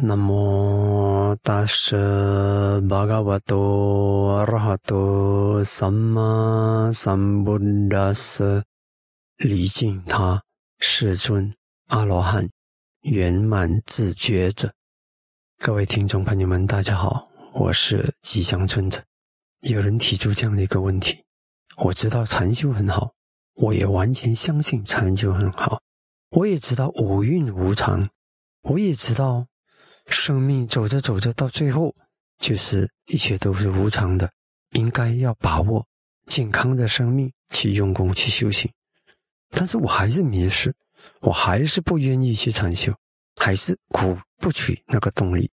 南无大舍巴嘎瓦多阿拉哈多萨玛萨布达斯，礼敬他世尊阿罗汉圆满自觉者。各位听众朋友们，大家好，我是吉祥尊者。有人提出这样的一个问题，我知道禅修很好，我也完全相信禅修很好，我也知道五蕴无常，我也知道。生命走着走着，到最后就是一切都是无常的，应该要把握健康的生命去用功去修行。但是我还是迷失，我还是不愿意去禅修，还是鼓不取那个动力，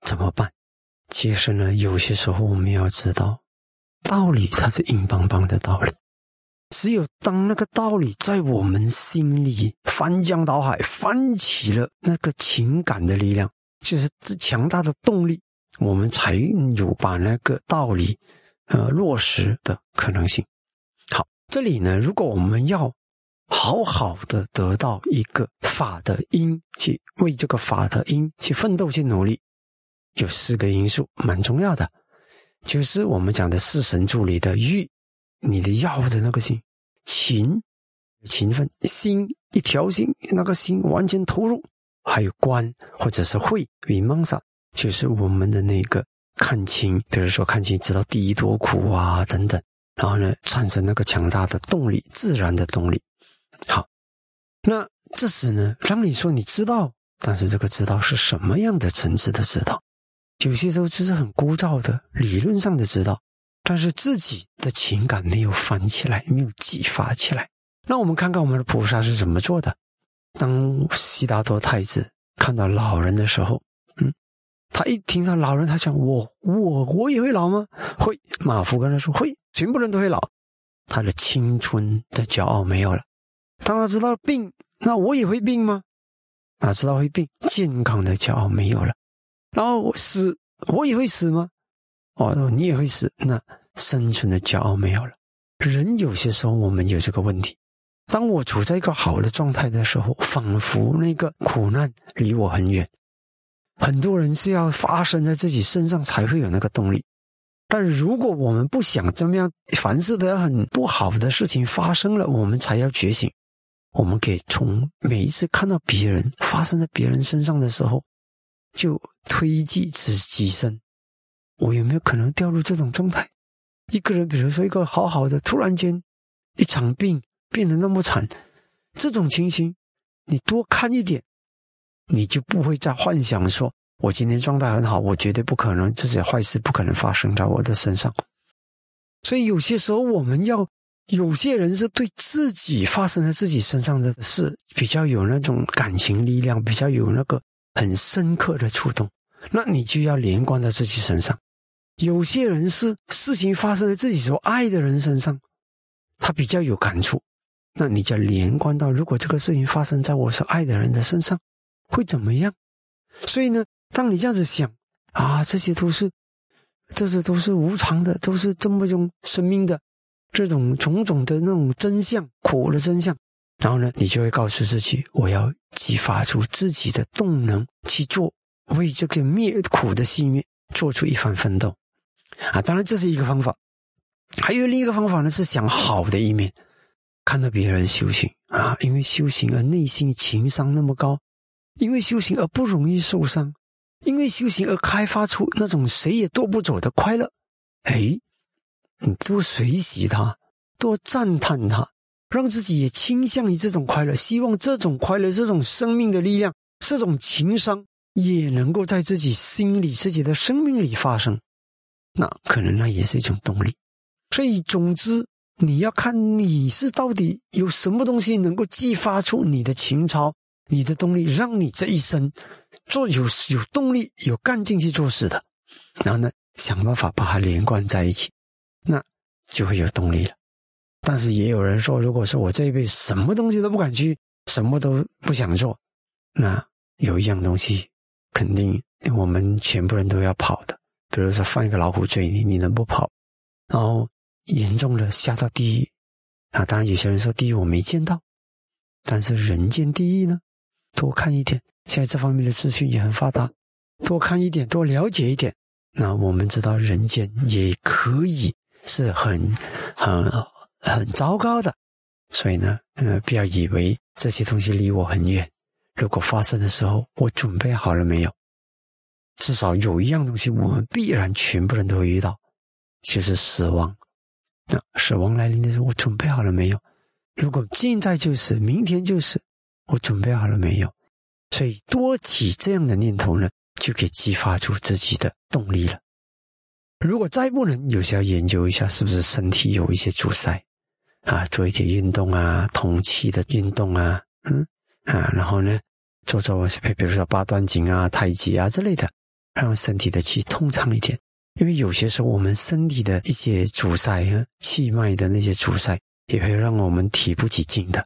怎么办？其实呢，有些时候我们要知道，道理它是硬邦邦的道理，只有当那个道理在我们心里翻江倒海，翻起了那个情感的力量。就是这强大的动力，我们才有把那个道理，呃，落实的可能性。好，这里呢，如果我们要好好的得到一个法的因，去为这个法的因去奋斗去努力，有四个因素蛮重要的，就是我们讲的四神助理的欲，你的要的那个心，勤，勤奋，心一条心，那个心完全投入。还有观或者是慧，vimansa，就是我们的那个看清，比如说看清知道第一多苦啊等等，然后呢产生那个强大的动力，自然的动力。好，那这时呢，让你说你知道，但是这个知道是什么样的层次的知道？有些时候只是很枯燥的理论上的知道，但是自己的情感没有翻起来，没有激发起来。那我们看看我们的菩萨是怎么做的。当悉达多太子看到老人的时候，嗯，他一听到老人，他想：我我我也会老吗？会。马夫跟他说：会，全部人都会老。他的青春的骄傲没有了。当他知道病，那我也会病吗？啊，知道会病，健康的骄傲没有了。然后我死，我也会死吗？哦，你也会死，那生存的骄傲没有了。人有些时候，我们有这个问题。当我处在一个好的状态的时候，仿佛那个苦难离我很远。很多人是要发生在自己身上才会有那个动力，但如果我们不想怎么样，凡事都要很不好的事情发生了，我们才要觉醒。我们可以从每一次看到别人发生在别人身上的时候，就推己自己身。我有没有可能掉入这种状态？一个人，比如说一个好好的，突然间一场病。变得那么惨，这种情形，你多看一点，你就不会再幻想说，我今天状态很好，我绝对不可能这些坏事不可能发生在我的身上。所以有些时候，我们要有些人是对自己发生在自己身上的事比较有那种感情力量，比较有那个很深刻的触动，那你就要连贯到自己身上。有些人是事情发生在自己所爱的人身上，他比较有感触。那你就连贯到，如果这个事情发生在我所爱的人的身上，会怎么样？所以呢，当你这样子想啊，这些都是，这些都是无常的，都是这么种生命的这种种种的那种真相，苦的真相。然后呢，你就会告诉自己，我要激发出自己的动能去做，为这个灭苦的熄灭做出一番奋斗。啊，当然这是一个方法，还有另一个方法呢，是想好的一面。看到别人修行啊，因为修行而内心情商那么高，因为修行而不容易受伤，因为修行而开发出那种谁也夺不走的快乐。哎，你多学习他，多赞叹他，让自己也倾向于这种快乐，希望这种快乐、这种生命的力量、这种情商也能够在自己心里、自己的生命里发生。那可能那也是一种动力。所以，总之。你要看你是到底有什么东西能够激发出你的情操、你的动力，让你这一生做有有动力、有干劲去做事的。然后呢，想办法把它连贯在一起，那就会有动力了。但是也有人说，如果说我这一辈子什么东西都不敢去，什么都不想做，那有一样东西肯定我们全部人都要跑的，比如说放一个老虎追你，你能不跑？然后。严重的下到地狱啊！当然，有些人说地狱我没见到，但是人间地狱呢？多看一点，现在这方面的资讯也很发达。多看一点，多了解一点。那我们知道，人间也可以是很、很、很糟糕的。所以呢，呃，不要以为这些东西离我很远。如果发生的时候，我准备好了没有？至少有一样东西，我们必然全部人都会遇到，就是死亡。那死亡来临的时候，我准备好了没有？如果现在就是，明天就是，我准备好了没有？所以多起这样的念头呢，就可以激发出自己的动力了。如果再不能，有些要研究一下，是不是身体有一些阻塞啊？做一点运动啊，通气的运动啊，嗯啊，然后呢，做做比比如说八段锦啊、太极啊之类的，让身体的气通畅一点。因为有些时候我们身体的一些阻塞、气脉的那些阻塞，也会让我们提不起劲的。